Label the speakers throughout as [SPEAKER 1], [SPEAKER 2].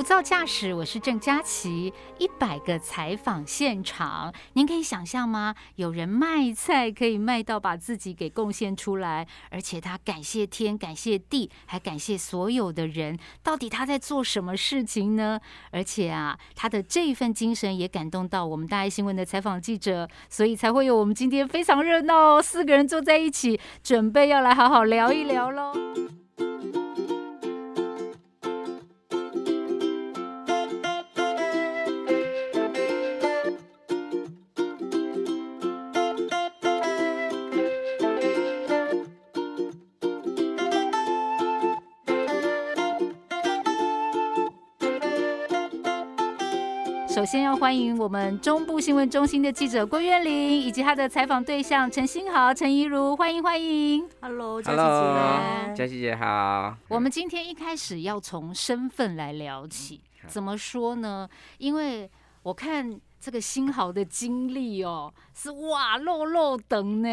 [SPEAKER 1] 无噪驾驶，我是郑佳琪。一百个采访现场，您可以想象吗？有人卖菜可以卖到把自己给贡献出来，而且他感谢天、感谢地，还感谢所有的人。到底他在做什么事情呢？而且啊，他的这一份精神也感动到我们大爱新闻的采访记者，所以才会有我们今天非常热闹哦，四个人坐在一起，准备要来好好聊一聊喽。先要欢迎我们中部新闻中心的记者郭月玲，以及他的采访对象陈新豪、陈怡如，欢迎欢迎。
[SPEAKER 2] Hello，佳琪姐，
[SPEAKER 3] 佳琪姐好。
[SPEAKER 1] 我们今天一开始要从身份来聊起，怎么说呢？因为我看。这个新豪的经历哦，是哇漏漏等呢，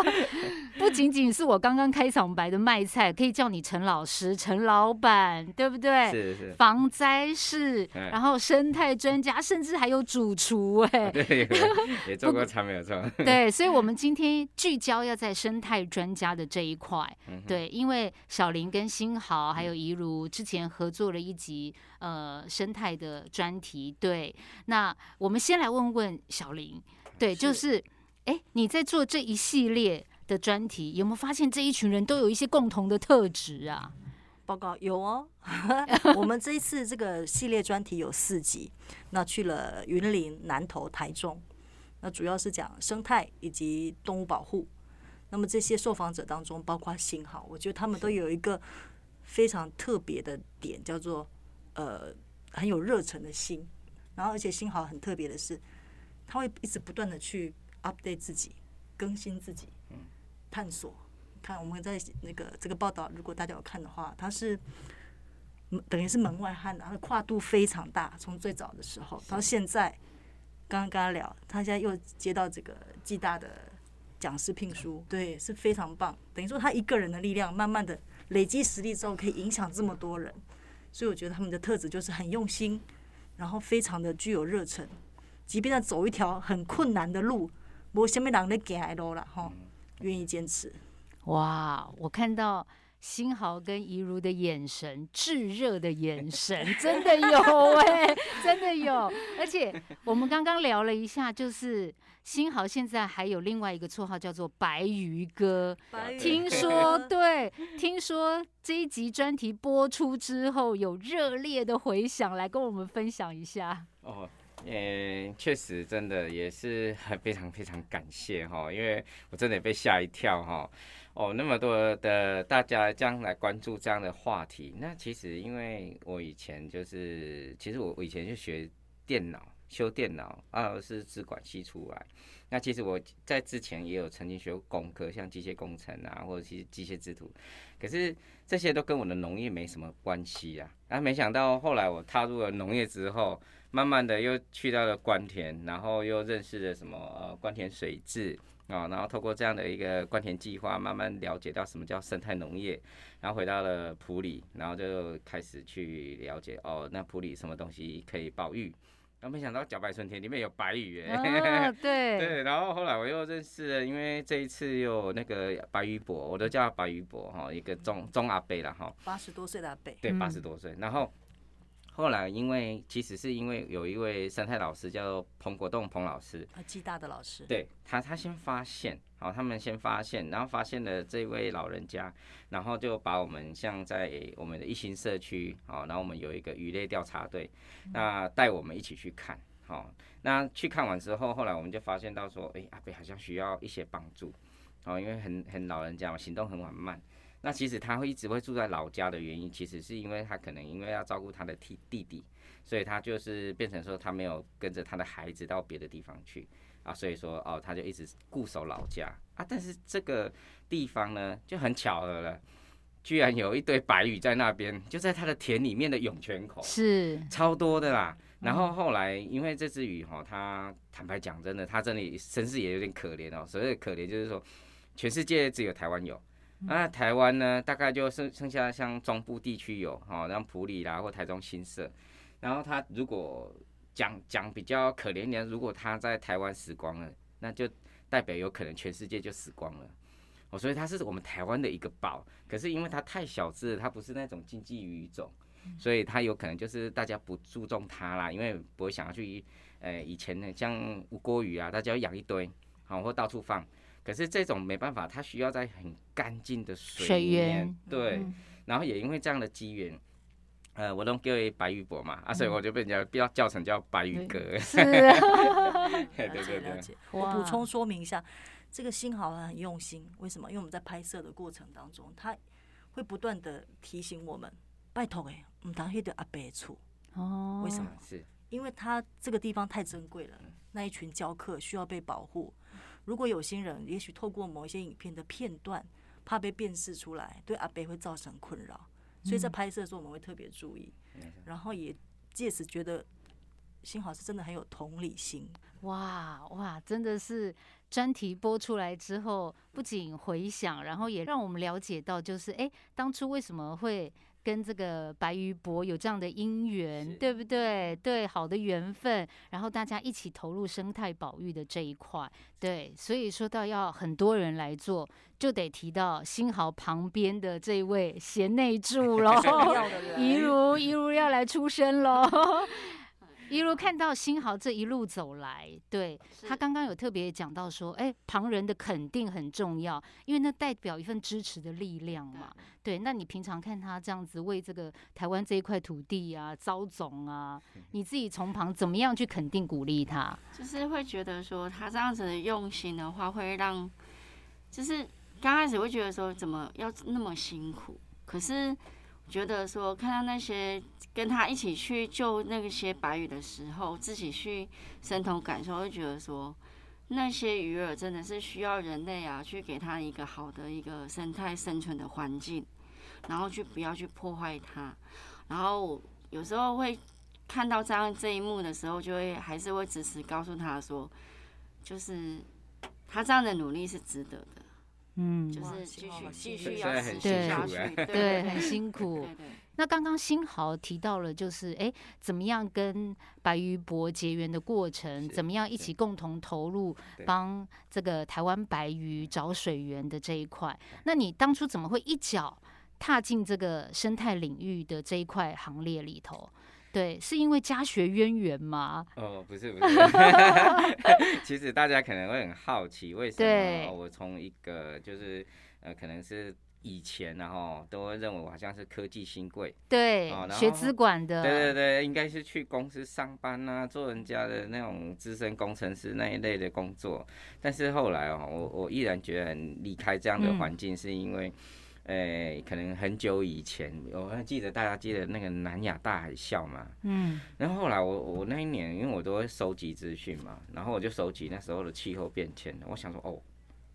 [SPEAKER 1] 不仅仅是我刚刚开场白的卖菜，可以叫你陈老师、陈老板，对不对？
[SPEAKER 3] 是是。
[SPEAKER 1] 防灾士，然后生态专家，甚至还有主厨哎，
[SPEAKER 3] 对，也做过菜没有错。
[SPEAKER 1] 对，所以我们今天聚焦要在生态专家的这一块，对，因为小林跟新豪还有怡如之前合作了一集。呃，生态的专题，对，那我们先来问问小林，对，就是，哎，你在做这一系列的专题，有没有发现这一群人都有一些共同的特质啊？
[SPEAKER 2] 报告有哦，我们这一次这个系列专题有四集，那去了云林、南投、台中，那主要是讲生态以及动物保护。那么这些受访者当中，包括新豪，我觉得他们都有一个非常特别的点，叫做。呃，很有热忱的心，然后而且新豪很特别的是，他会一直不断的去 update 自己，更新自己，探索。看我们在那个这个报道，如果大家有看的话，他是等于是门外汉，然后跨度非常大，从最早的时候到现在，刚刚跟他聊，他现在又接到这个暨大的讲师聘书，对，是非常棒。等于说他一个人的力量，慢慢的累积实力之后，可以影响这么多人。所以我觉得他们的特质就是很用心，然后非常的具有热忱，即便要走一条很困难的路，无什么人咧行路了哈，愿意坚持。
[SPEAKER 1] 哇，我看到新豪跟怡如的眼神，炙热的眼神，真的有哎，真的有。而且我们刚刚聊了一下，就是。新豪现在还有另外一个绰号叫做白鱼哥，听说对，听说这一集专题播出之后有热烈的回响，来跟我们分享一下。
[SPEAKER 3] 哦，嗯，确实真的也是很非常非常感谢哈，因为我真的也被吓一跳哈。哦，那么多的大家将来关注这样的话题，那其实因为我以前就是，其实我我以前就学电脑。修电脑啊，是资管系出来。那其实我在之前也有曾经学过工科，像机械工程啊，或者是机械制图。可是这些都跟我的农业没什么关系啊。那没想到后来我踏入了农业之后，慢慢的又去到了关田，然后又认识了什么呃关田水质啊，然后透过这样的一个关田计划，慢慢了解到什么叫生态农业。然后回到了普里，然后就开始去了解哦，那普里什么东西可以保育。然后没想到茭白春天里面有白鱼
[SPEAKER 1] 哎，对
[SPEAKER 3] 对，然后后来我又认识了，因为这一次有那个白鱼伯，我都叫他白鱼伯哈，一个中中阿伯了哈，
[SPEAKER 2] 八十多岁的阿伯，
[SPEAKER 3] 对，八十多岁，然后。后来，因为其实是因为有一位生态老师叫彭国栋彭老师，
[SPEAKER 2] 啊，暨大的老师，
[SPEAKER 3] 对他，他先发现，好，他们先发现，然后发现了这位老人家，然后就把我们像在我们的一心社区，好，然后我们有一个鱼类调查队，那带我们一起去看，好，那去看完之后，后来我们就发现到说，哎，阿北好像需要一些帮助，哦，因为很很老人家嘛，行动很缓慢。那其实他会一直会住在老家的原因，其实是因为他可能因为要照顾他的弟弟弟，所以他就是变成说他没有跟着他的孩子到别的地方去啊，所以说哦他就一直固守老家啊。但是这个地方呢就很巧合了，居然有一堆白鱼在那边，就在他的田里面的涌泉口，
[SPEAKER 1] 是
[SPEAKER 3] 超多的啦。然后后来因为这只鱼哈，它坦白讲，真的，它真的身世也有点可怜哦。所谓的可怜就是说，全世界只有台湾有，那台湾呢，大概就剩剩下像中部地区有，哈，像普里啦或台中新社。然后他如果讲讲比较可怜一点，如果他在台湾死光了，那就代表有可能全世界就死光了。哦，所以它是我们台湾的一个宝。可是因为它太小只，它不是那种经济鱼种，所以它有可能就是大家不注重它啦，因为不会想要去，呃，以前呢像乌锅鱼啊，大家要养一堆，好或到处放。可是这种没办法，它需要在很干净的水里面，对。然后也因为这样的机缘，呃，我都叫为白玉伯嘛，啊，所以我就被人家比较叫成叫白玉哥。
[SPEAKER 1] 是，
[SPEAKER 3] 对 对对。
[SPEAKER 2] 我补充说明一下。这个新好很用心，为什么？因为我们在拍摄的过程当中，他会不断的提醒我们，拜托哎，唔当去的阿伯处哦。为什么？
[SPEAKER 3] 是
[SPEAKER 2] 因为他这个地方太珍贵了，那一群教客需要被保护。如果有心人，也许透过某一些影片的片段，怕被辨识出来，对阿北会造成困扰。所以在拍摄的时候，我们会特别注意，然后也借此觉得新好是真的很有同理心。
[SPEAKER 1] 哇哇，真的是。专题播出来之后，不仅回想，然后也让我们了解到，就是哎，当初为什么会跟这个白鱼博有这样的姻缘，对不对？对，好的缘分，然后大家一起投入生态保育的这一块，对，所以说到要很多人来做，就得提到新豪旁边的这位贤内助 喽，一如一如要来出生喽。一路看到新豪这一路走来，对他刚刚有特别讲到说，哎，旁人的肯定很重要，因为那代表一份支持的力量嘛。对，那你平常看他这样子为这个台湾这一块土地啊招种啊，你自己从旁怎么样去肯定鼓励他？
[SPEAKER 4] 就是会觉得说他这样子的用心的话，会让就是刚开始会觉得说怎么要那么辛苦，可是。觉得说看到那些跟他一起去救那些白鱼的时候，自己去身同感受，会觉得说那些鱼儿真的是需要人类啊，去给他一个好的一个生态生存的环境，然后去不要去破坏它。然后有时候会看到这样这一幕的时候，就会还是会支持告诉他说，就是他这样的努力是值得的。嗯，就是继续继续要持续下去，
[SPEAKER 1] 对，很辛苦。那刚刚新豪提到了，就是哎，怎么样跟白鱼博结缘的过程，怎么样一起共同投入帮这个台湾白鱼找水源的这一块。那你当初怎么会一脚踏进这个生态领域的这一块行列里头？对，是因为家学渊源吗？
[SPEAKER 3] 哦，不是不是，其实大家可能会很好奇，为什么我从一个就是呃，可能是以前然后都会认为我好像是科技新贵，
[SPEAKER 1] 对，学资管的，
[SPEAKER 3] 对对对，应该是去公司上班啊，做人家的那种资深工程师那一类的工作，但是后来哦，我我毅然决然离开这样的环境，是因为。诶，可能很久以前，我还记得大家记得那个南亚大海啸嘛。嗯。然后后来我我那一年，因为我都会收集资讯嘛，然后我就收集那时候的气候变迁。我想说，哦，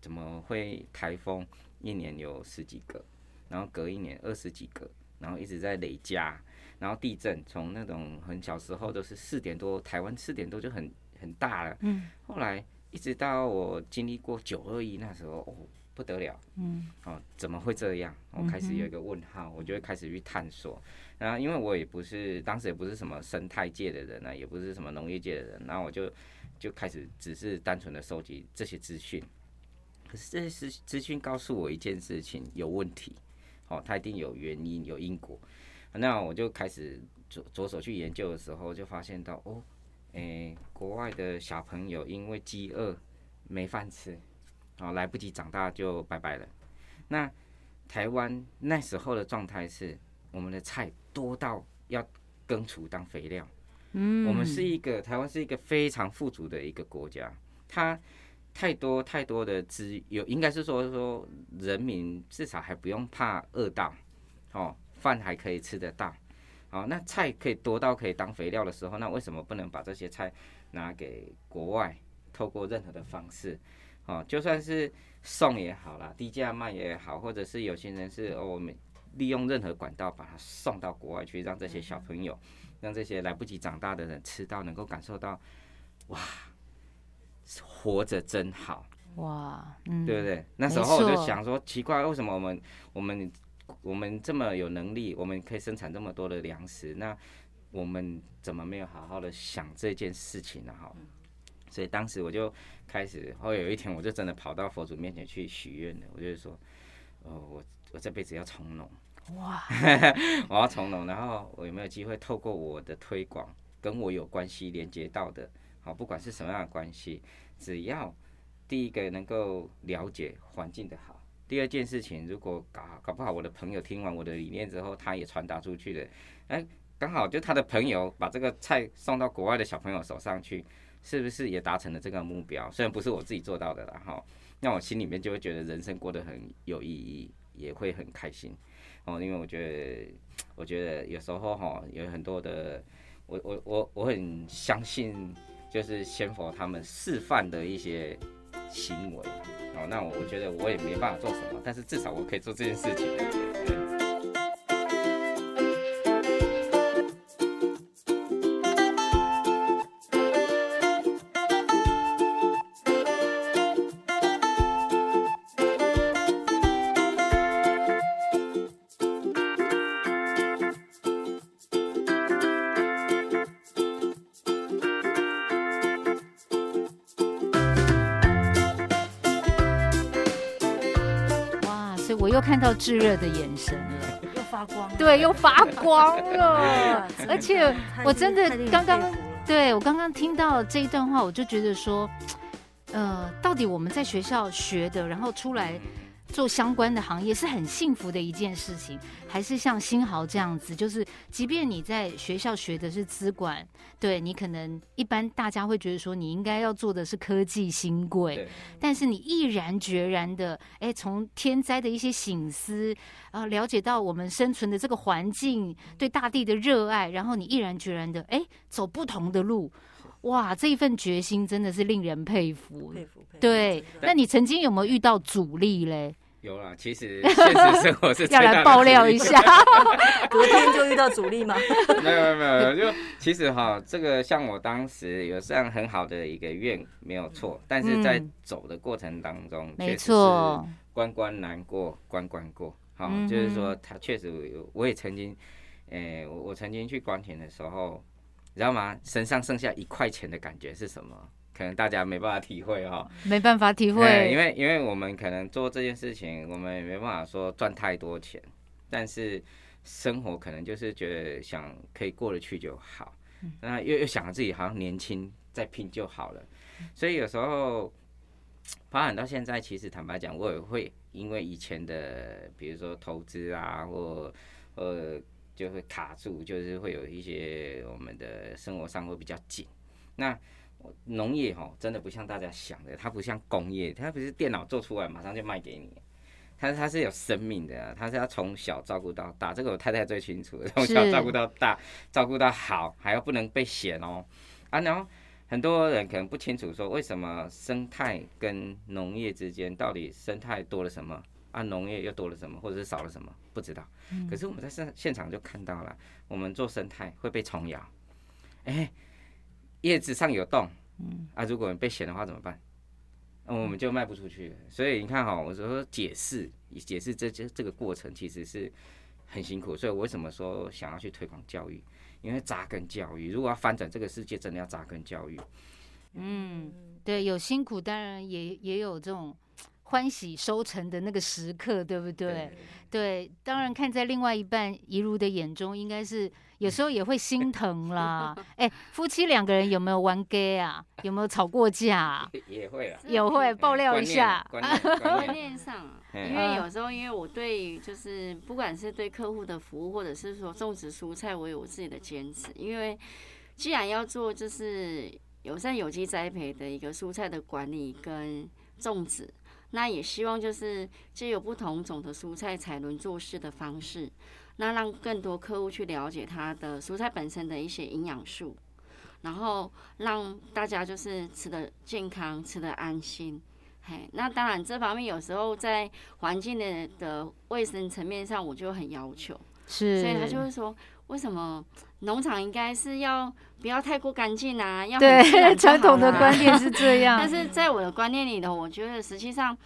[SPEAKER 3] 怎么会台风一年有十几个，然后隔一年二十几个，然后一直在累加，然后地震从那种很小时候都是四点多，台湾四点多就很很大了。嗯。后来一直到我经历过九二一那时候，哦。不得了，嗯，哦，怎么会这样？我开始有一个问号，我就会开始去探索。然后，因为我也不是当时也不是什么生态界的人呢，也不是什么农业界的人，然后我就就开始只是单纯的收集这些资讯。可是这些资资讯告诉我一件事情有问题，哦，它一定有原因有因果。那我就开始着着手去研究的时候，就发现到哦，诶，国外的小朋友因为饥饿没饭吃。哦，来不及长大就拜拜了。那台湾那时候的状态是，我们的菜多到要耕除当肥料。嗯，我们是一个台湾是一个非常富足的一个国家，它太多太多的资有，应该是说说人民至少还不用怕饿到，哦，饭还可以吃得到。好，那菜可以多到可以当肥料的时候，那为什么不能把这些菜拿给国外，透过任何的方式？哦，就算是送也好啦，低价卖也好，或者是有些人是哦，我们利用任何管道把它送到国外去，让这些小朋友，让这些来不及长大的人吃到，能够感受到，哇，活着真好。
[SPEAKER 1] 哇，嗯，
[SPEAKER 3] 对不对？那时候我就想说，奇怪，为什么我们我们我们这么有能力，我们可以生产这么多的粮食，那我们怎么没有好好的想这件事情呢？哈，所以当时我就开始，后来有一天我就真的跑到佛祖面前去许愿了，我就是说，哦，我我这辈子要从农，
[SPEAKER 1] 哇，
[SPEAKER 3] 我要从农，然后我有没有机会透过我的推广，跟我有关系连接到的，好，不管是什么样的关系，只要第一个能够了解环境的好，第二件事情，如果搞搞不好我的朋友听完我的理念之后，他也传达出去了，哎，刚好就他的朋友把这个菜送到国外的小朋友手上去，是不是也达成了这个目标？虽然不是我自己做到的啦，哈，那我心里面就会觉得人生过得很有意义，也会很开心。哦，因为我觉得，我觉得有时候哈，有很多的，我我我我很相信，就是先佛他们示范的一些行为。哦，那我我觉得我也没办法做什么，但是至少我可以做这件事情。
[SPEAKER 1] 炙热的眼神了，
[SPEAKER 2] 又发光了，
[SPEAKER 1] 对，又发光了，而且我真的刚刚对我刚刚听到这一段话，我就觉得说，呃，到底我们在学校学的，然后出来做相关的行业是很幸福的一件事情，还是像新豪这样子，就是即便你在学校学的是资管，对你可能一般大家会觉得说你应该要做的是科技新贵，但是你毅然决然的，哎，从天灾的一些醒思啊、了解到我们生存的这个环境，对大地的热爱，然后你毅然决然的，哎，走不同的路。哇，这一份决心真的是令人佩服。
[SPEAKER 2] 佩服佩服。
[SPEAKER 1] 对那你曾经有没有遇到阻力嘞？
[SPEAKER 3] 有啦，其实 现实生活是
[SPEAKER 1] 要来爆料一下。
[SPEAKER 2] 隔天就遇到阻力吗？
[SPEAKER 3] 没有没有没有，就其实哈，这个像我当时有这样很好的一个愿没有错，但是在
[SPEAKER 1] 嗯
[SPEAKER 3] 走的过程当中，
[SPEAKER 1] 没错，
[SPEAKER 3] 关关难过关关过。好、
[SPEAKER 1] 嗯
[SPEAKER 3] 就是说他确实有，我也曾经，诶、我我曾经去关田的时候，你知道吗？身上剩下一块钱的感觉是什么？可能大家没办法体会哈、
[SPEAKER 1] 没办法体
[SPEAKER 3] 会，因。为因为我们可能做这件事情，我们也没办法说赚太多钱，但是生活可能就是觉得想可以过得去就好，那又又想着自己好像年轻再拼就好了，所以有时候发展到现在，其实坦白讲，我也会因为以前的比如说投资啊，或呃就会卡住，就是会有一些我们的生活上会比较紧，那。农业哈，真的不像大家想的，它不像工业，它不是电脑做出来马上就卖给你，它它是有生命的、啊，它是要从小照顾到大，这个我太太最清楚，从小照顾到大，照顾到好，还要不能被嫌哦，啊，然后很多人可能不清楚说，为什么生态跟农业之间到底生态多了什么？啊，农业又多了什么，或者是少了什么，不知道。可是我们在现现场就看到了，我们做生态会被虫咬，哎、叶子上有洞，嗯啊，如果被嫌的话怎么办？那我们就卖不出去。所以你看哈，我说解释解释这这这个过程其实是很辛苦。所以我为什么说想要去推广教育？因为扎根教育，如果要翻转这个世界，真的要扎根教育。
[SPEAKER 1] 嗯，对，有辛苦，当然也也有这种欢喜收成的那个时刻，对不对？对，当然看在另外一半一如的眼中，应该是有时候也会心疼啦。哎，夫妻两个人有没有玩 gay 啊？有没有吵过架啊、
[SPEAKER 3] 也会啊，
[SPEAKER 1] 也会爆料一下。
[SPEAKER 3] 观念
[SPEAKER 4] 上因为有时候因为我对就是不管是对客户的服务，或者是说种植蔬菜，我有我自己的坚持。因为既然要做就是友善有机栽培的一个蔬菜的管理跟种植，那也希望就是借有不同种的蔬菜采轮做事的方式，那让更多客户去了解它的蔬菜本身的一些营养素，然后让大家就是吃的健康，吃的安心。嘿，那当然这方面有时候在环境的的卫生层面上，我就很要求，
[SPEAKER 1] 是，
[SPEAKER 4] 所以他就会说，为什么农场应该是要不要太过干净啊？要
[SPEAKER 1] 对传统的观念是这样，
[SPEAKER 4] 但是在我的观念里头，我觉得实际上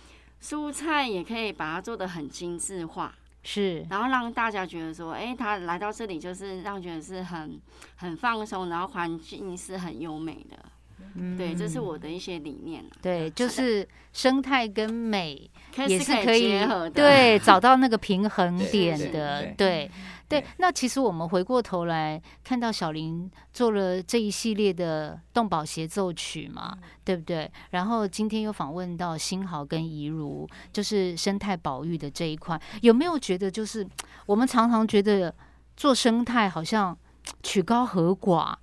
[SPEAKER 4] 蔬菜也可以把它做的很精致化，
[SPEAKER 1] 是。
[SPEAKER 4] 然后让大家觉得说，哎、他来到这里就是让觉得是很很放松，然后环境是很优美的。对，这是我的一些理念啊。
[SPEAKER 1] 对，就是生态跟美也
[SPEAKER 4] 是
[SPEAKER 1] 可以
[SPEAKER 4] 结合的。
[SPEAKER 1] 对找到那个平衡点的，
[SPEAKER 3] 对
[SPEAKER 1] 对。那其实我们回过头来看到小林做了这一系列的动保协奏曲嘛，对不对？然后今天又访问到新豪跟怡如，就是生态保育的这一块，有没有觉得就是我们常常觉得做生态好像曲高和寡？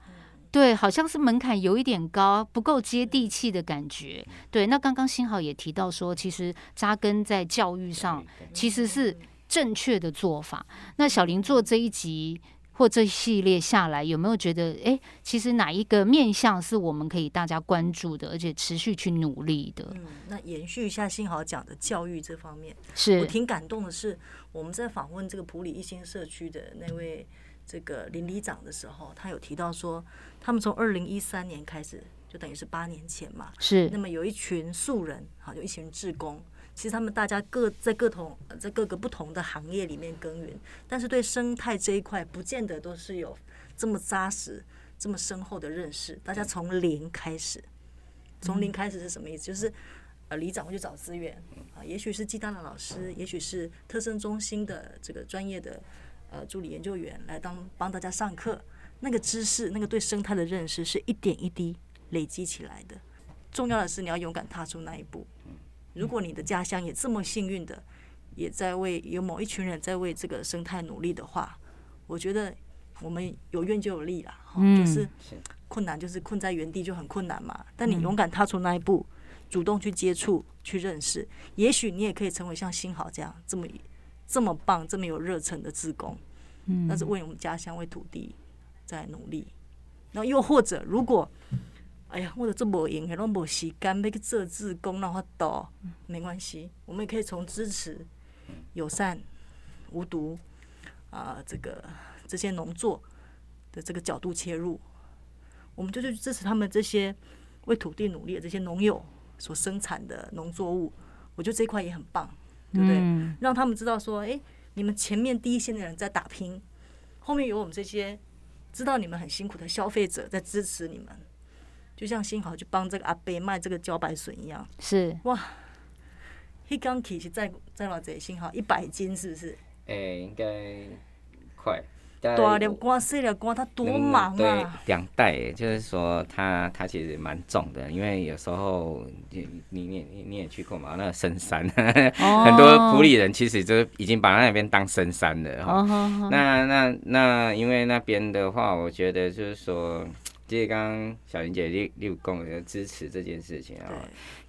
[SPEAKER 1] 对，好像是门槛有一点高，不够接地气的感觉。对，那刚刚新豪也提到说，其实扎根在教育上，其实是正确的做法。那小林做这一集或这一系列下来，有没有觉得，哎，其实哪一个面向是我们可以大家关注的，而且持续去努力的？
[SPEAKER 2] 嗯，那延续一下幸好讲的教育这方面，
[SPEAKER 1] 是我
[SPEAKER 2] 挺感动的是，我们在访问这个普里一心社区的那位这个林里长的时候，他有提到说，他们从二零一三年开始，就等于是八年前嘛，
[SPEAKER 1] 是
[SPEAKER 2] 那么有一群素人，好，有一群志工，其实他们大家各在各同呃在各个不同的行业里面耕耘，但是对生态这一块，不见得都是有这么扎实、这么深厚的认识。大家从零开始，从零开始是什么意思？就是呃，里长会去找资源啊，也许是鸡蛋的老师，也许是特生中心的这个专业的呃助理研究员来当帮大家上课。那个知识，那个对生态的认识，是一点一滴累积起来的。重要的是你要勇敢踏出那一步。如果你的家乡也这么幸运的，也在为有某一群人在为这个生态努力的话，我觉得我们有愿就有力啦。哈
[SPEAKER 1] 嗯
[SPEAKER 2] 就是
[SPEAKER 3] 是
[SPEAKER 2] 困难就是困在原地就很困难嘛。但你勇敢踏出那一步，主动去接触、去认识，也许你也可以成为像新豪这样这么这么棒、这么有热忱的职工。
[SPEAKER 1] 嗯
[SPEAKER 2] 那是为我们家乡、为土地在努力。然后又或者，如果哎呀，我的这无闲，拢无时间要去做志工，那法度没关系，我们也可以从支持友善、无毒啊、这个这些农作的这个角度切入，我们就去支持他们这些为土地努力的这些农友所生产的农作物，我觉得这一块也很棒，对不对？
[SPEAKER 1] 嗯
[SPEAKER 2] 让他们知道说，诶，你们前面第一线的人在打拼，后面有我们这些知道你们很辛苦的消费者在支持你们。就像幸好去帮这个阿伯卖这个茭白笋一样，
[SPEAKER 1] 是哇
[SPEAKER 2] 一刚起是在在偌济幸好一百斤是不是？
[SPEAKER 3] 诶、应该快。大
[SPEAKER 2] 粒瓜细粒瓜，他多忙
[SPEAKER 3] 对
[SPEAKER 2] 啊！
[SPEAKER 3] 两袋，就是说它它其实蛮重的，因为有时候你你你你你也去过嘛，那个深山，
[SPEAKER 1] 哦
[SPEAKER 3] 很多普里人其实就已经把那边当深山了哈。
[SPEAKER 1] 哦
[SPEAKER 3] 那那那，因为那边的话，我觉得就是说，其实刚刚小林姐六六公有支持这件事情啊，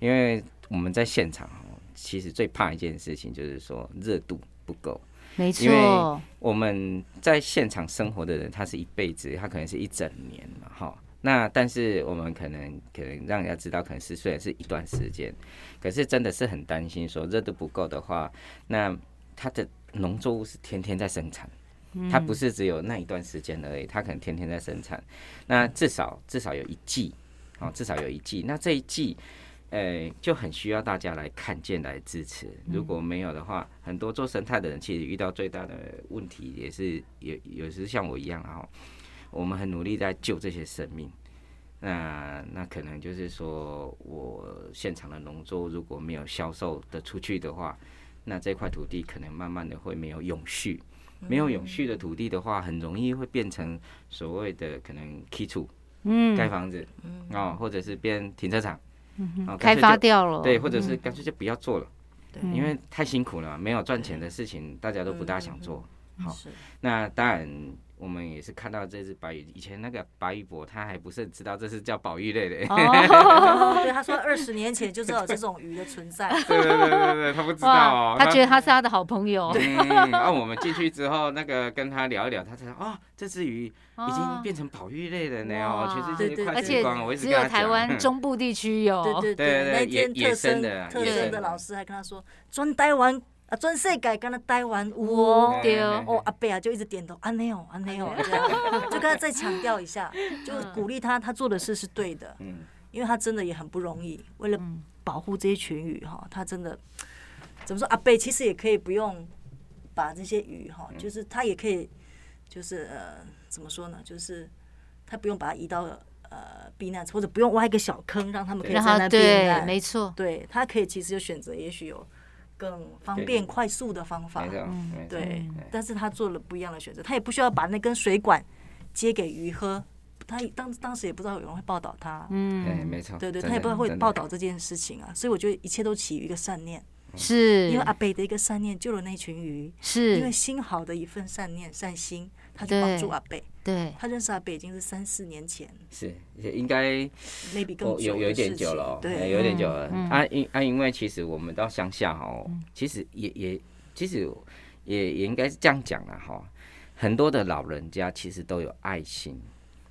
[SPEAKER 3] 因为我们在现场哦，其实最怕一件事情就是说热度不够。
[SPEAKER 1] 没错
[SPEAKER 3] 因为，我们在现场生活的人，他是一辈子，他可能是一整年嘛，哈。那但是我们可能可能让人家知道，可能是虽然是一段时间，可是真的是很担心说热度不够的话，那它的农作物是天天在生产，它不是只有那一段时间而已，它可能天天在生产。那至少至少有一季，哦，至少有一季。那这一季。呃，就很需要大家来看见、来支持。如果没有的话，很多做生态的人其实遇到最大的问题，也是有有时像我一样啊，我们很努力在救这些生命。那那可能就是说我现场的农作如果没有销售的出去的话，那这块土地可能慢慢的会没有永续。没有永续的土地的话，很容易会变成所谓的可能基础
[SPEAKER 1] 嗯，
[SPEAKER 3] 盖房子哦，或者是变停车场，哦
[SPEAKER 1] 开发掉了，
[SPEAKER 3] 对，或者是干脆就不要做了，
[SPEAKER 2] 对。
[SPEAKER 1] 嗯
[SPEAKER 3] 因为太辛苦了，没有赚钱的事情，大家都不大想做。好。
[SPEAKER 2] 是。
[SPEAKER 3] 那当然，我们也是看到这只白鱼，以前那个白玉伯他还不是很知道这是叫宝玉类的，
[SPEAKER 2] 对，他说二十年前就知道有这种鱼的存在。
[SPEAKER 3] 对对对对对，他不知道哦，
[SPEAKER 1] 他觉得他是他的好朋友，
[SPEAKER 3] 嗯，然后我们进去之后，那个跟他聊一聊，他才说哦，这只鱼已经变成宝玉类了呢哦，
[SPEAKER 1] 哇。
[SPEAKER 3] 全世界快
[SPEAKER 1] 而且
[SPEAKER 3] 死光了。我
[SPEAKER 1] 只有台湾中部地区有，
[SPEAKER 2] 对对
[SPEAKER 3] 对对
[SPEAKER 2] 那天特生
[SPEAKER 3] 生的啊
[SPEAKER 2] 特生
[SPEAKER 1] 野生
[SPEAKER 3] 的。
[SPEAKER 2] 的老师还跟他说，专台湾啊，专世界跟他台湾有哦。
[SPEAKER 1] 对
[SPEAKER 2] 哦，阿贝啊就一直点头，安内哦，安内哦，这样就跟他再强调一下，就是鼓励他，他做的事是对的，
[SPEAKER 3] 嗯，
[SPEAKER 2] 因为他真的也很不容易，为了
[SPEAKER 1] 嗯
[SPEAKER 2] 保护这些群鱼哈，他真的怎么说？阿贝其实也可以不用把这些鱼哈，
[SPEAKER 1] 嗯
[SPEAKER 2] 就是他也可以，就是呃，怎么说呢？就是他不用把它移到呃避难或者不用挖一个小坑让他们可以在那避
[SPEAKER 1] 对，
[SPEAKER 2] 难。
[SPEAKER 1] 没错，
[SPEAKER 2] 对他可以其实就选择，也许有更方便快速的方法。对
[SPEAKER 1] 嗯，
[SPEAKER 2] 但是他做了不一样的选择，他也不需要把那根水管接给鱼喝。他当当时也不知道有人会报道他，
[SPEAKER 3] 对，
[SPEAKER 1] 嗯，
[SPEAKER 3] 没错，
[SPEAKER 2] 对对，他也不知道会报道这件事情啊，所以我觉得一切都起于一个善念，
[SPEAKER 1] 是，
[SPEAKER 2] 因为阿北的一个善念救了那群鱼，是。因为，心好的一份善念善心，他就帮助阿北。
[SPEAKER 1] 对，
[SPEAKER 2] 他认识阿北已经是三四年前。
[SPEAKER 3] 是也应该
[SPEAKER 2] ，maybe 更
[SPEAKER 3] 哦有有一点久了
[SPEAKER 2] 对，
[SPEAKER 3] 有点久了。啊，因啊，因为其实我们到乡下哦，其实也也其实也也应该是这样讲了哈，很多的老人家其实都有爱心。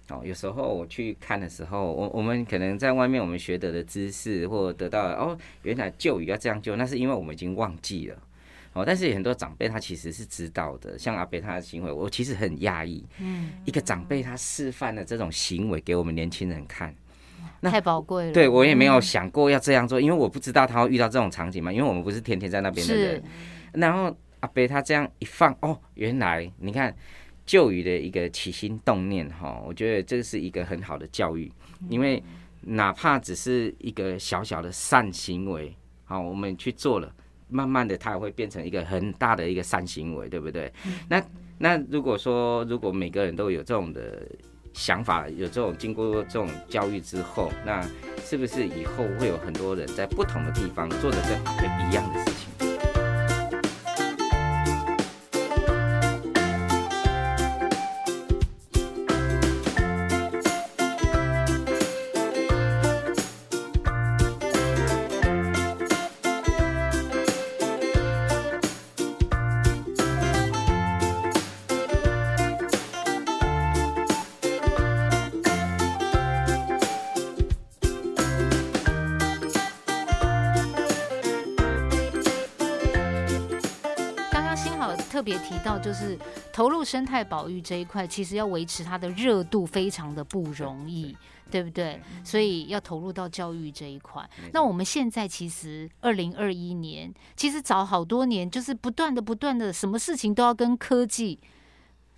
[SPEAKER 3] 哦，有时候我去看的时候，我我们可能在外面我们学得的知识，或得到哦，原来救鱼要这样救，那是因为我们已经忘记了。哦，但是有很多长辈他其实是知道的，像阿北他的行为，我其实很讶异，
[SPEAKER 1] 嗯，
[SPEAKER 3] 一个长辈他示范了这种行为给我们年轻人看。那
[SPEAKER 1] 太宝贵了，
[SPEAKER 3] 对我也没有
[SPEAKER 1] 嗯
[SPEAKER 3] 想过要这样做，因为我不知道他会遇到这种场景嘛，因为我们不是天天在那边的人。然后阿北他这样一放，哦，原来你看旧鱼的一个起心动念哈，我觉得这是一个很好的教育，因为哪怕只是一个小小的善行为，好，我们去做了，慢慢的它也会变成一个很大的一个善行为，对不对？那那如果说如果每个人都有这种的想法，有这种经过这种教育之后，那是不是以后会有很多人在不同的地方做着跟一样的事情？
[SPEAKER 1] 别提到，就是投入生态保育这一块，其实要维持它的热度非常的不容易，对不对？所以要投入到教育这一块。那我们现在其实二零二一年，其实早好多年，就是不断的、不断的，什么事情都要跟科技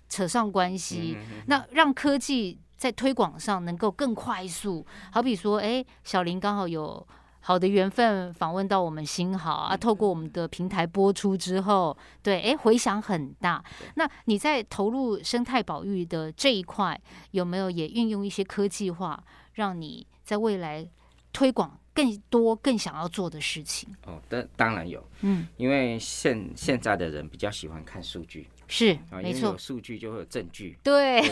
[SPEAKER 1] 扯上关系。
[SPEAKER 3] 嗯
[SPEAKER 1] 那让科技在推广上能够更快速，好比说，哎，小林刚好有好的缘分访问到我们新好啊，透过我们的平台播出之后，对，哎，回响很大。那你在投入生态保育的这一块，有没有也运用一些科技化，让你在未来推广更多、更想要做的事情？
[SPEAKER 3] 哦，当当然有，
[SPEAKER 1] 嗯，
[SPEAKER 3] 因为现现在的人比较喜欢看数据
[SPEAKER 1] 是
[SPEAKER 3] 啊，因
[SPEAKER 1] 没错
[SPEAKER 3] 为有，数据就会有证据，
[SPEAKER 1] 对？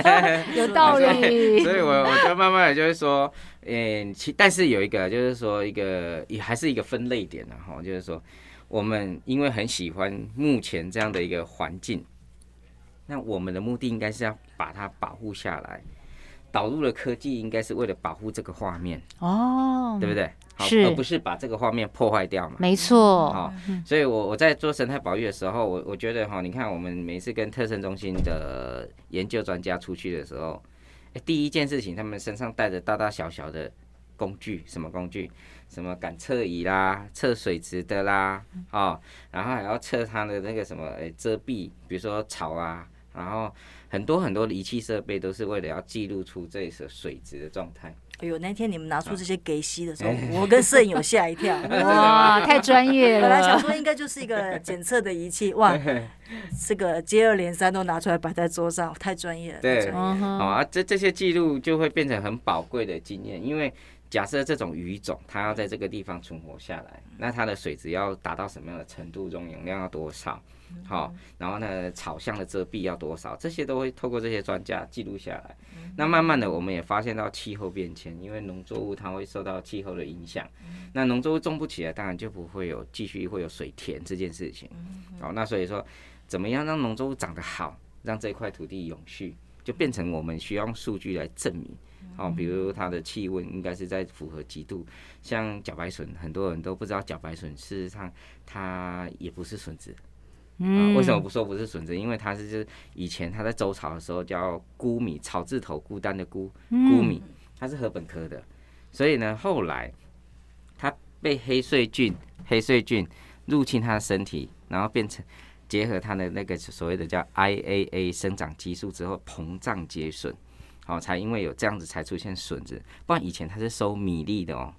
[SPEAKER 1] 有 道理。
[SPEAKER 3] 所以我我就慢慢的就是说，嗯，其但是有一个就是说一个也还是一个分类点的哈，就是说我们因为很喜欢目前这样的一个环境，那我们的目的应该是要把它保护下来。导入了科技，应该是为了保护这个画面，
[SPEAKER 1] 哦，
[SPEAKER 3] 对不对？而不是把这个画面破坏掉嘛。
[SPEAKER 1] 没错，
[SPEAKER 3] 好，所以我我在做生态保育的时候，我我觉得哈，你看我们每次跟特生中心的研究专家出去的时候，诶第一件事情，他们身上带着大大小小的工具，什么工具？什么感测仪啦，测水质的啦，哦，然后还要测它的那个什么诶遮蔽，比如说草啊，然后很多很多的仪器设备都是为了要记录出这些水质的状态。
[SPEAKER 2] 哎呦，那天你们拿出这些给吸的时候，我跟摄影有吓一跳。
[SPEAKER 1] 哇，太专业了
[SPEAKER 2] 本来想。说应该就是一个检测的仪器，哇，这个接二连三都拿出来摆在桌上，太专业了。
[SPEAKER 3] 对好啊，这这些记录就会变成很宝贵的经验，因为假设这种鱼种它要在这个地方存活下来，那它的水质要达到什么样的程度，溶氧量要多少？好，然后呢，草相的遮蔽要多少？这些都会透过这些专家记录下来。那慢慢的，我们也发现到气候变迁，因为农作物它会受到气候的影响。那农作物种不起来，当然就不会有继续会有水田这件事情。好，那所以说，怎么样让农作物长得好，让这块土地永续，就变成我们需要用数据来证明。哦，比如它的气温应该是在符合几度，像茭白笋，很多人都不知道茭白笋事实上它也不是笋子。啊，为什么不说不是笋子？因为它是就是以前它在周朝的时候叫孤米，草字头孤单的孤孤米，它是禾本科的，所以呢后来它被黑穗菌黑穗菌入侵它的身体，然后变成结合它的那个所谓的叫 IAA 生长激素之后膨胀结笋，好才因为有这样子才出现笋子，不然以前它是收米粒的哦。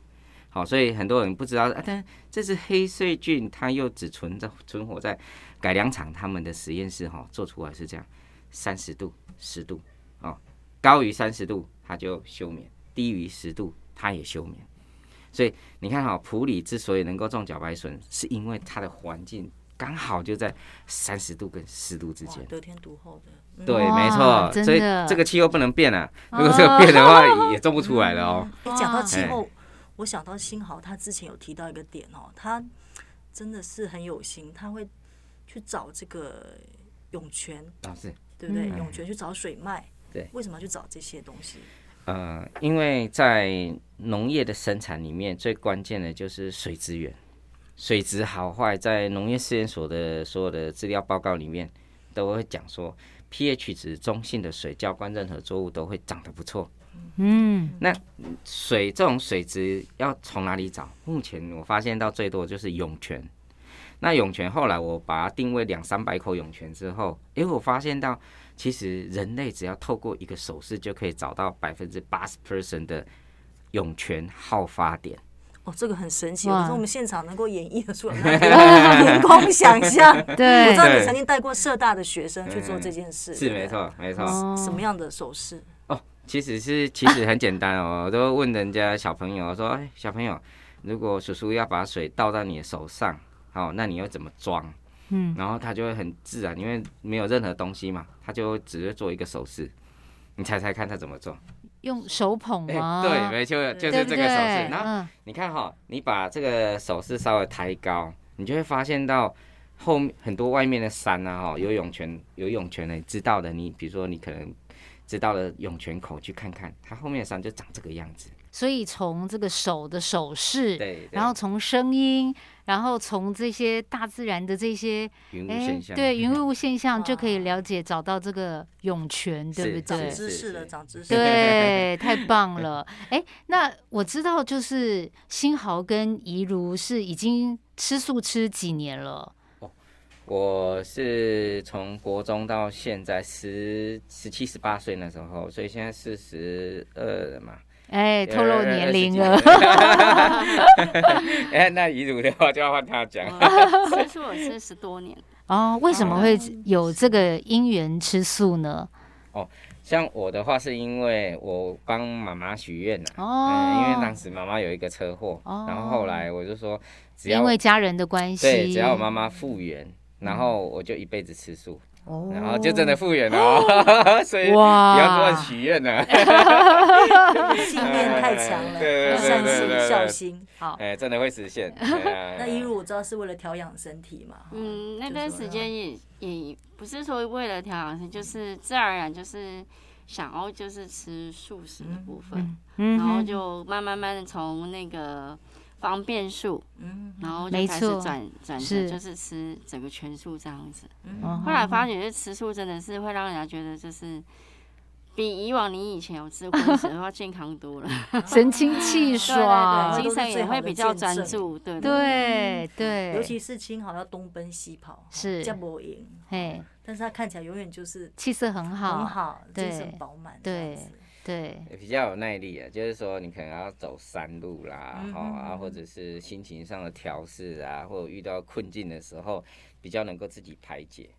[SPEAKER 3] 好，所以很多人不知道啊，但这是黑穗菌，它又只存在存活在改良厂他们的实验室哈，做出来是这样，三十度、十度哦，高于三十度它就休眠，低于十度它也休眠。所以你看哈，普里之所以能够种茭白笋，是因为它的环境刚好就在三十度跟十度之间，
[SPEAKER 2] 得天独厚的。
[SPEAKER 3] 对，没错，所以这个气候不能变啊，如果这个变的话，也种不出来了哦。
[SPEAKER 2] 你讲到气候。我想到新豪，他之前有提到一个点哦，他真的是很有心，他会去找这个涌泉啊，是，对不对？涌泉去找水脉，
[SPEAKER 3] 对，
[SPEAKER 2] 为什么要去找这些东西？
[SPEAKER 3] 呃，因为在农业的生产里面，最关键的就是水资源，水质好坏，在农业试验所的所有的资料报告里面都会讲说，pH 值中性的水浇灌任何作物都会长得不错。嗯，那水这种水质要从哪里找？目前我发现到最多就是涌泉。那涌泉后来我把它定位两三百口涌泉之后，诶，我发现到其实人类只要透过一个手势就可以找到百分之八十 percent 的涌泉好发点。
[SPEAKER 2] 哦，这个很神奇，我说我们现场能够演绎的出来，凭空 想象。
[SPEAKER 1] 对，
[SPEAKER 2] 我知道你曾经带过社大的学生去做这件事，
[SPEAKER 3] 是没错，没错。
[SPEAKER 2] 什么样的手势？
[SPEAKER 3] 其实是其实很简单哦，我都问人家小朋友说：“哎，小朋友，如果叔叔要把水倒到你的手上，好，那你要怎么装？”嗯，然后他就会很自然，因为没有任何东西嘛，他就只是做一个手势。你猜猜看他怎么做？
[SPEAKER 1] 用手捧吗？
[SPEAKER 3] 对，没错，就是这个手势。然后你看哈，你把这个手势稍微抬高，你就会发现到后面很多外面的山啊，哈，有涌泉，有涌泉的，你知道的。你比如说，你可能。知道了涌泉口去看看，它后面的山就长这个样子。
[SPEAKER 1] 所以从这个手的手势，
[SPEAKER 3] 对，
[SPEAKER 1] 然后从声音，然后从这些大自然的这些
[SPEAKER 3] 云雾现象，
[SPEAKER 1] 对云雾现象就可以了解找到这个涌泉，对不对？
[SPEAKER 2] 长知识了，长知 识。
[SPEAKER 1] 对，太棒 了。哎，那我知道，就是新豪跟怡如是已经吃素吃几年了。
[SPEAKER 3] 我是从国中到现在十十七十八岁那时候，所以现在四十二了嘛。
[SPEAKER 1] 哎，透露年龄了。
[SPEAKER 3] 哎，那遗嘱的话就要换他讲。
[SPEAKER 4] 吃素我吃十多年。
[SPEAKER 1] 哦，为什么会有这个因缘吃素呢？
[SPEAKER 3] 哦，像我的话是因为我帮妈妈许愿了。哦。因为当时妈妈有一个车祸，然后后来我就说，只要
[SPEAKER 1] 因为家人的关系，
[SPEAKER 3] 对，只要我妈妈复原。然后我就一辈子吃素，然后就真的复原了，所以不要乱许愿了，
[SPEAKER 2] 信念太强了，善心孝心，
[SPEAKER 1] 好，
[SPEAKER 3] 哎，真的会实现。
[SPEAKER 2] 那一如我知道是为了调养身体嘛，
[SPEAKER 4] 嗯，那段时间也也不是说为了调养身，就是自然而然就是想要就是吃素食的部分，然后就慢慢慢的从那个。方便素，嗯，然后就开始转转成就是吃整个全素这样子。后来发觉，就吃素真的是会让人家觉得就是比以往你以前有智慧时候要健康多了，
[SPEAKER 1] 神清气爽，
[SPEAKER 4] 精神也会比较专注。对
[SPEAKER 1] 对对，
[SPEAKER 2] 尤其是青好要东奔西跑，
[SPEAKER 1] 是。
[SPEAKER 2] 加不赢，嘿，但是他看起来永远就是
[SPEAKER 1] 气色很好，
[SPEAKER 2] 很好，精神饱满，
[SPEAKER 1] 对。对，
[SPEAKER 3] 比较有耐力啊，就是说你可能要走山路啦，好啊，或者是心情上的调试啊，或者遇到困境的时候，比较能够自己排解，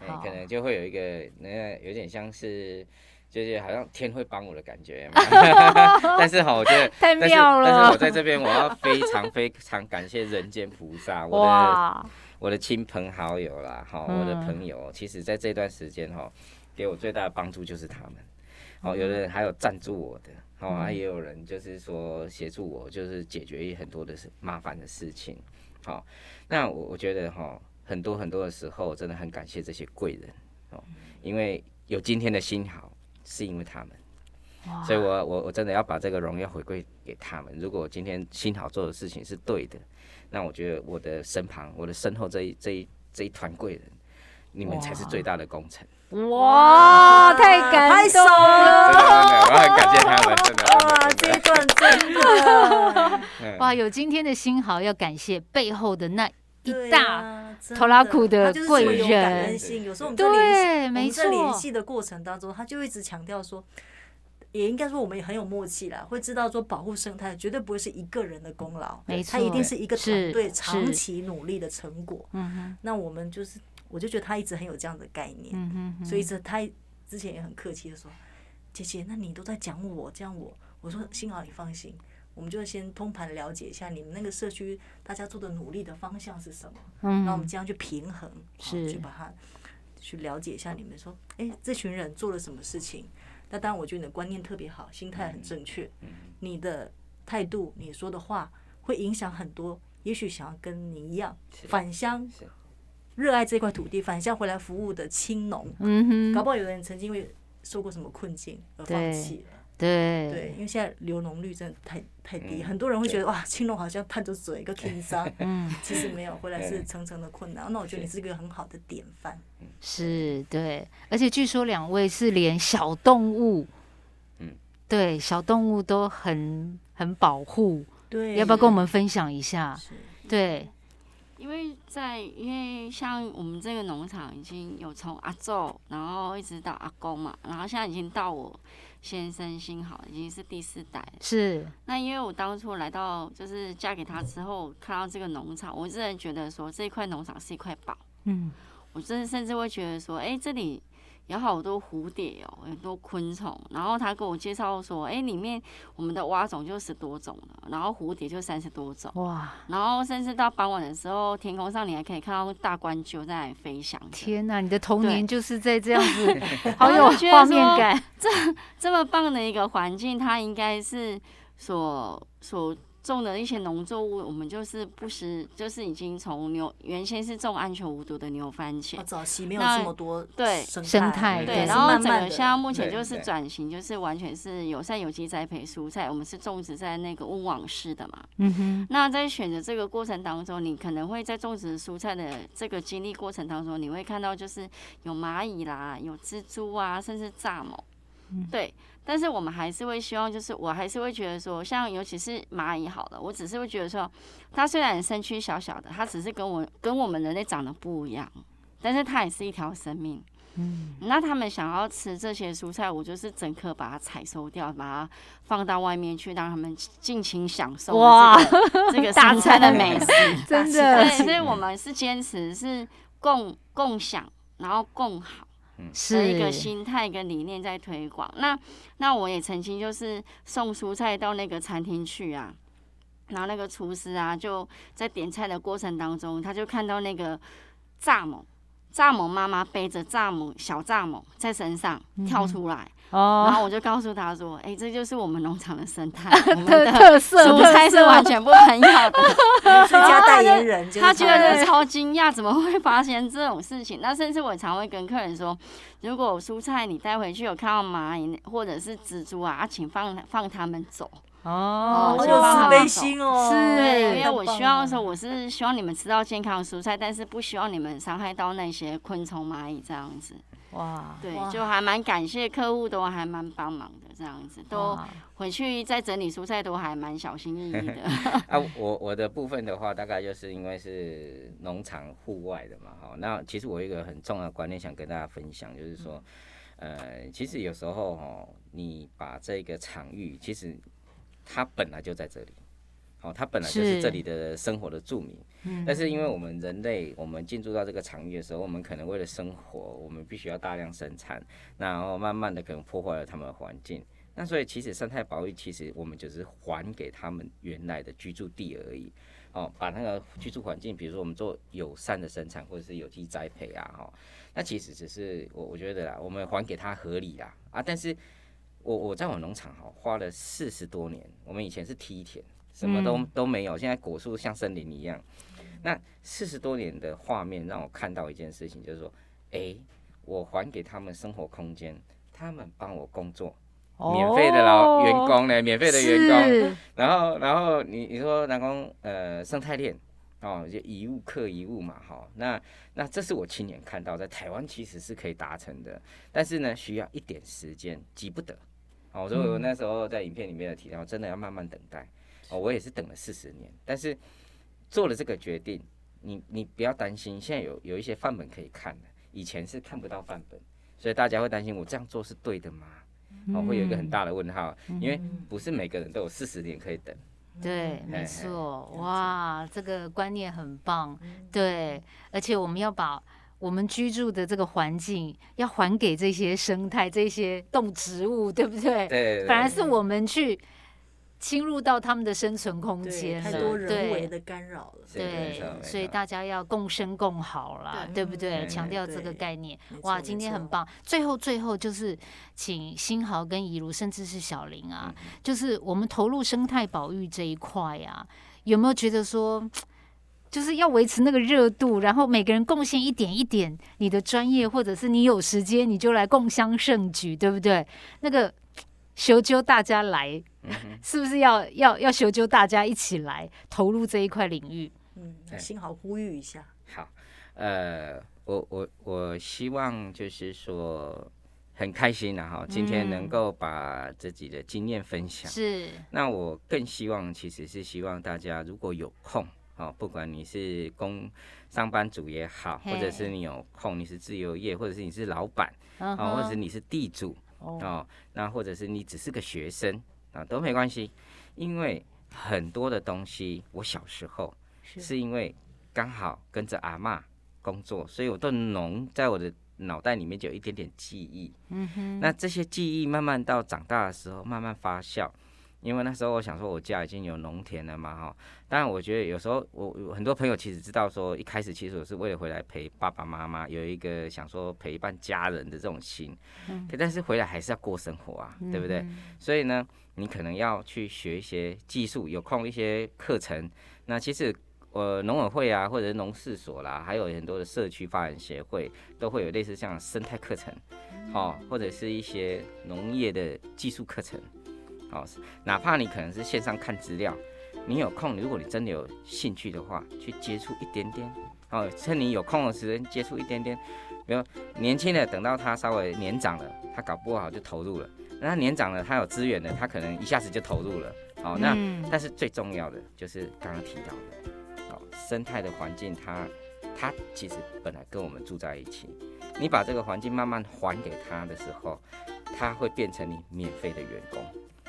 [SPEAKER 3] 哎可能就会有一个那有点像是就是好像天会帮我的感觉。但是哈，我觉得
[SPEAKER 1] 太妙了。
[SPEAKER 3] 但是我在这边，我要非常非常感谢人间菩萨，我的，我的亲朋好友啦，哈，
[SPEAKER 1] 嗯
[SPEAKER 3] 我的朋友，其实在这段时间哈，给我最大的帮助就是他们。哦，有的人还有赞助我的，哦，还也有人就是说协助我，就是解决很多的事麻烦的事情。好，那我我觉得哈，很多很多的时候，真的很感谢这些贵人哦，因为有今天的新好，是因为他们。所以我我我真的要把这个荣耀回归给他们。如果我今天新好做的事情是对的，那我觉得我的身旁、我的身后这一这一这一团贵人，你们才是最大的功臣。
[SPEAKER 1] 哇，太感
[SPEAKER 2] 拍手
[SPEAKER 1] 动了！
[SPEAKER 3] 真的，我很感谢他们，真的
[SPEAKER 2] 哇，这一段真的。
[SPEAKER 1] 哇，有今天的新豪，要感谢背后的那一
[SPEAKER 2] 对
[SPEAKER 1] 大。拖拉库的
[SPEAKER 2] 他就是
[SPEAKER 1] 贵
[SPEAKER 2] 这么有感
[SPEAKER 1] 人
[SPEAKER 2] 恩心。有时候我们在联系，
[SPEAKER 1] 对，没
[SPEAKER 2] 我们在联，系的过程当中，他就一直强调说，也应该说我们也很有默契啦，会知道说保护生态绝对不会是一个人的功劳，
[SPEAKER 1] 没错
[SPEAKER 2] 它一定是一个
[SPEAKER 1] 是
[SPEAKER 2] 团队长期努力的成果。
[SPEAKER 1] 嗯哼，
[SPEAKER 2] 那我们就是，我就觉得他一直很有这样的概念，
[SPEAKER 1] 嗯哼哼，
[SPEAKER 2] 所以这他之前也很客气的说，姐姐，那你都在讲我，这样我，我说幸好你放心。我们就先通盘了解一下你们那个社区大家做的努力的方向是什么，
[SPEAKER 1] 嗯，
[SPEAKER 2] 那我们这样去平衡，好
[SPEAKER 1] 是
[SPEAKER 2] 去把它去了解一下你们说，哎、这群人做了什么事情？那当然，我觉得你的观念特别好，心态很正确，你的态度、你说的话会影响很多，也许想要跟你一样返乡
[SPEAKER 3] 是，
[SPEAKER 2] 热爱这块土地，返乡回来服务的青农，
[SPEAKER 1] 嗯哼，
[SPEAKER 2] 搞不好有人曾经会受过什么困境而放弃了。
[SPEAKER 1] 对
[SPEAKER 2] 对，因为现在流农率真的太太低，
[SPEAKER 3] 嗯
[SPEAKER 2] 很多人会觉得哇，青农好像探着嘴一个 king 商，
[SPEAKER 1] 嗯，
[SPEAKER 2] 其实没有，回来是层层的困难。那我觉得你是一个很好的典范。
[SPEAKER 1] 是，对，而且据说两位是连小动物，
[SPEAKER 3] 嗯，
[SPEAKER 1] 对，小动物都很很保护，
[SPEAKER 2] 对，
[SPEAKER 1] 要不要跟我们分享一下？对，
[SPEAKER 4] 因为在因为像我们这个农场已经有从阿昼，然后一直到阿公嘛，然后现在已经到我先生新好，已经是第四代了。
[SPEAKER 1] 是，
[SPEAKER 4] 那因为我当初来到就是嫁给他之后，看到这个农场，我真的觉得说这一块农场是一块宝。
[SPEAKER 1] 嗯，
[SPEAKER 4] 我真的甚至会觉得说，哎、这里有好多蝴蝶哦、很多昆虫。然后他跟我介绍说，哎、里面我们的蛙种就十多种了，然后蝴蝶就三十多种。
[SPEAKER 1] 哇，
[SPEAKER 4] 然后甚至到傍晚的时候，天空上你还可以看到大冠鹫在那里飞翔。
[SPEAKER 1] 天哪，你的童年就是在这样子，好有画面
[SPEAKER 4] 说
[SPEAKER 1] 感，
[SPEAKER 4] 这么棒的一个环境，它应该是所所种的一些农作物，我们就是不时就是已经从牛原先是种安全无毒的牛番茄
[SPEAKER 2] 啊，，早期没有
[SPEAKER 4] 那
[SPEAKER 2] 这么多
[SPEAKER 4] 对
[SPEAKER 2] 生
[SPEAKER 1] 生态
[SPEAKER 4] 对，然后整个
[SPEAKER 2] 慢慢
[SPEAKER 4] 现在目前就是转型，就是完全是友善有机栽培蔬菜，我们是种植在那个温网式的嘛。
[SPEAKER 1] 嗯哼，
[SPEAKER 4] 那在选择这个过程当中，你可能会在种植蔬菜的这个经历过程当中，你会看到就是有蚂蚁啦，有蜘蛛啊，甚至蚱蜢。对，但是我们还是会希望，就是我还是会觉得说，像尤其是蚂蚁好了，我只是会觉得说，它虽然身躯小小的，它只是跟我跟我们人类长得不一样，但是它也是一条生命。嗯，那他们想要吃这些蔬菜，我就是整颗把它采收掉，把它放到外面去，让他们尽情享受
[SPEAKER 1] 哇
[SPEAKER 4] 这个 这个
[SPEAKER 1] 大
[SPEAKER 4] 生菜的美食。
[SPEAKER 1] 真的
[SPEAKER 4] 对，所以我们是坚持是共共享，然后共好。的一个，心态跟理念在推广。那那我也曾经就是送蔬菜到那个餐厅去啊，然后那个厨师啊就在点菜的过程当中，他就看到那个蚱蜢。蚱蜢妈妈背着蚱蜢小蚱蜢在身上跳出来，然
[SPEAKER 1] 哦，
[SPEAKER 4] 后我就告诉他说：“哎、这就是我们农场的生态，我们的
[SPEAKER 1] 特色，
[SPEAKER 4] 蔬菜是完全不朋友的。”
[SPEAKER 2] 最佳代言人 就是
[SPEAKER 4] 他觉得超惊讶，怎么会发生这种事情？那甚至我常会跟客人说，如果蔬菜你带回去有看到蚂蚁或者是蜘蛛啊，请放放他们走。
[SPEAKER 1] 哦，
[SPEAKER 2] 好
[SPEAKER 4] 就
[SPEAKER 2] 有慈悲心哦，
[SPEAKER 1] 是，
[SPEAKER 4] 因为我希望说，我是希望你们吃到健康的蔬菜，但是不希望你们伤害到那些昆虫、蚂蚁这样子。
[SPEAKER 1] 哇，
[SPEAKER 4] 对，就还蛮感谢客户，都还蛮帮忙的这样子，都回去在整理蔬菜都还蛮小心翼翼的。
[SPEAKER 3] 啊，我我的部分的话，大概就是因为是农场户外的嘛，哈。那其实我有一个很重要的观念想跟大家分享，就是说，呃，其实有时候哈，你把这个场域，其实它本来就在这里，哦，它本来就是
[SPEAKER 1] 是
[SPEAKER 3] 这里的生活的住民。
[SPEAKER 1] 嗯
[SPEAKER 3] 但是因为我们人类，我们进驻到这个场域的时候，我们可能为了生活，我们必须要大量生产，然后慢慢的可能破坏了他们的环境。那所以其实生态保育，其实我们只是还给他们原来的居住地而已。哦，把那个居住环境，比如说我们做友善的生产或者是有机栽培啊，哈、那其实只是我我觉得啦，我们还给他合理啦啊，但是我我在我农场哈、花了四十多年，我们以前是梯田，什么都、
[SPEAKER 1] 嗯
[SPEAKER 3] 都没有，现在果树像森林一样。那四十多年的画面让我看到一件事情，就是说，哎，我还给他们生活空间，他们帮我工作，免费的劳员工呢，免费的员工，然后，然后你你说南宫呃生态链哦，就一物克一物嘛，哈、那那这是我亲眼看到，在台湾其实是可以达成的，但是呢，需要一点时间，急不得。哦，所以我那时候在影片里面有提到，真的要慢慢等待。哦，我也是等了四十年，但是做了这个决定，你你不要担心，现在有有一些范本可以看的，以前是看不到范本，所以大家会担心我这样做是对的吗？哦，会有一个很大的问号，因为不是每个人都有四十年可以等。
[SPEAKER 1] 对，没错，哇，这个观念很棒，对，而且我们要把我们居住的这个环境要还给这些生态、这些动植物，对不对？
[SPEAKER 3] 对，
[SPEAKER 1] 反而是我们去侵入到他们的生存空，间了，
[SPEAKER 2] 太多人为
[SPEAKER 1] 对。
[SPEAKER 2] 的干扰了。
[SPEAKER 1] 对，所以大家要共生共好啦，对不对？
[SPEAKER 3] 对
[SPEAKER 1] 强调这个概念，哇，今天很棒。最后，最后就是请新豪跟怡如，甚至是小林啊，
[SPEAKER 3] 嗯
[SPEAKER 1] 就是我们投入生态保育这一块啊，有没有觉得说，就是要维持那个热度，然后每个人贡献一点一点你的专业，或者是你有时间你就来共襄盛举，对不对？那个求救大家来，
[SPEAKER 3] 嗯
[SPEAKER 1] 是不是要要要求救大家一起来投入这一块领域？
[SPEAKER 2] 嗯，
[SPEAKER 3] 对
[SPEAKER 2] 幸好呼吁一下。
[SPEAKER 3] 好，呃，我我我希望就是说很开心啊哈，今天能
[SPEAKER 1] 嗯
[SPEAKER 3] 够把自己的经验分享。
[SPEAKER 1] 是，
[SPEAKER 3] 那我更希望其实是希望大家如果有空。哦，不管你是工上班族也好，或者是你有空，你是自由业，或者是你是老板，
[SPEAKER 1] 啊
[SPEAKER 3] 哦，或者是你是地主，
[SPEAKER 1] 哦
[SPEAKER 3] 哦，那或者是你只是个学生啊，都没关系，因为很多的东西，我小时候是因为刚好跟着阿嬷工作，所以我对农在我的脑袋里面就有一点点记忆。
[SPEAKER 1] 嗯哼，
[SPEAKER 3] 那这些记忆慢慢到长大的时候，慢慢发酵。因为那时候我想说，我家已经有农田了嘛，哈。当然，我觉得有时候我我很多朋友其实知道说，一开始其实我是为了回来陪爸爸妈妈，有一个想说陪伴家人的这种心。
[SPEAKER 1] 嗯
[SPEAKER 3] 可但是回来还是要过生活啊，对不对？
[SPEAKER 1] 嗯
[SPEAKER 3] 所以呢，你可能要去学一些技术，有空一些课程。那其实呃，农委会啊，或者是农事所啦，还有很多的社区发展协会，都会有类似像生态课程，哦，或者是一些农业的技术课程，哦，哪怕你可能是线上看资料，你有空，如果你真的有兴趣的话，去接触一点点，哦，趁你有空的时间接触一点点。比如年轻的，等到他稍微年长了，他搞不好就投入了。那他年长了，他有资源了，他可能一下子就投入了。好、那、
[SPEAKER 1] 嗯
[SPEAKER 3] 但是最重要的就是刚刚提到的，哦，生态的环境它，它其实本来跟我们住在一起，你把这个环境慢慢还给他的时候，他会变成你免费的员工。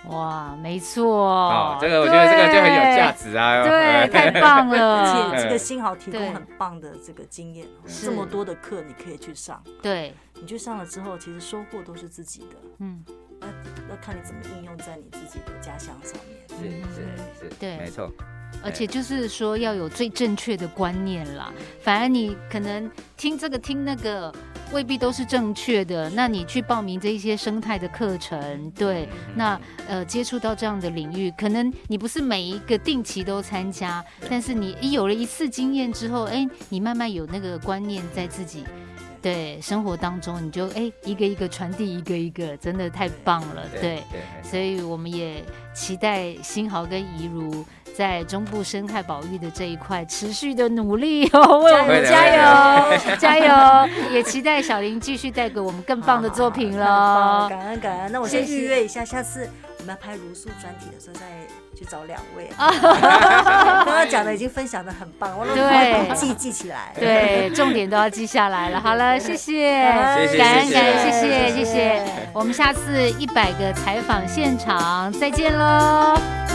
[SPEAKER 1] 哇，没错，
[SPEAKER 3] 哦，这个我觉得这个就很有价值啊。
[SPEAKER 1] 对，太棒了。
[SPEAKER 2] 而
[SPEAKER 1] 了，
[SPEAKER 2] 且这个幸好提供很棒的这个经验，这么多的课你可以去上，
[SPEAKER 1] 对，
[SPEAKER 2] 你去上了之后，其实收获都是自己的，
[SPEAKER 1] 嗯，
[SPEAKER 2] 那看你怎么应用在你自己的家乡上面。
[SPEAKER 3] 是是是，
[SPEAKER 1] 对。
[SPEAKER 3] 没错。
[SPEAKER 1] 而且就是说要有最正确的观念啦，反而你可能听这个听那个未必都是正确的，那你去报名这一些生态的课程，对，那呃接触到这样的领域，可能你不是每一个定期都参加，但是你一有了一次经验之后，哎，你慢慢有那个观念在自己。对生活当中，你就哎一个一个传递，一个一个，真的太棒了。对，所以我们也期待新豪跟怡如在中部生态保育的这一块持续的努力哦，为我们加油加油！也期待小林继续带给我们更棒的作品
[SPEAKER 2] 了
[SPEAKER 1] 喽。
[SPEAKER 2] 感恩感恩。那我先预约一下，下次我们要拍如素专题的时候再去找两位。
[SPEAKER 1] 啊
[SPEAKER 2] 刚刚讲的已经分享的很棒，我都
[SPEAKER 1] 对
[SPEAKER 2] 笔记记起来。
[SPEAKER 1] 对，重点都要记下来了。好了，谢谢，
[SPEAKER 2] 感
[SPEAKER 3] 谢谢
[SPEAKER 1] 感恩感
[SPEAKER 3] 谢
[SPEAKER 1] 谢谢谢。我们下次一百个采访现场再见喽。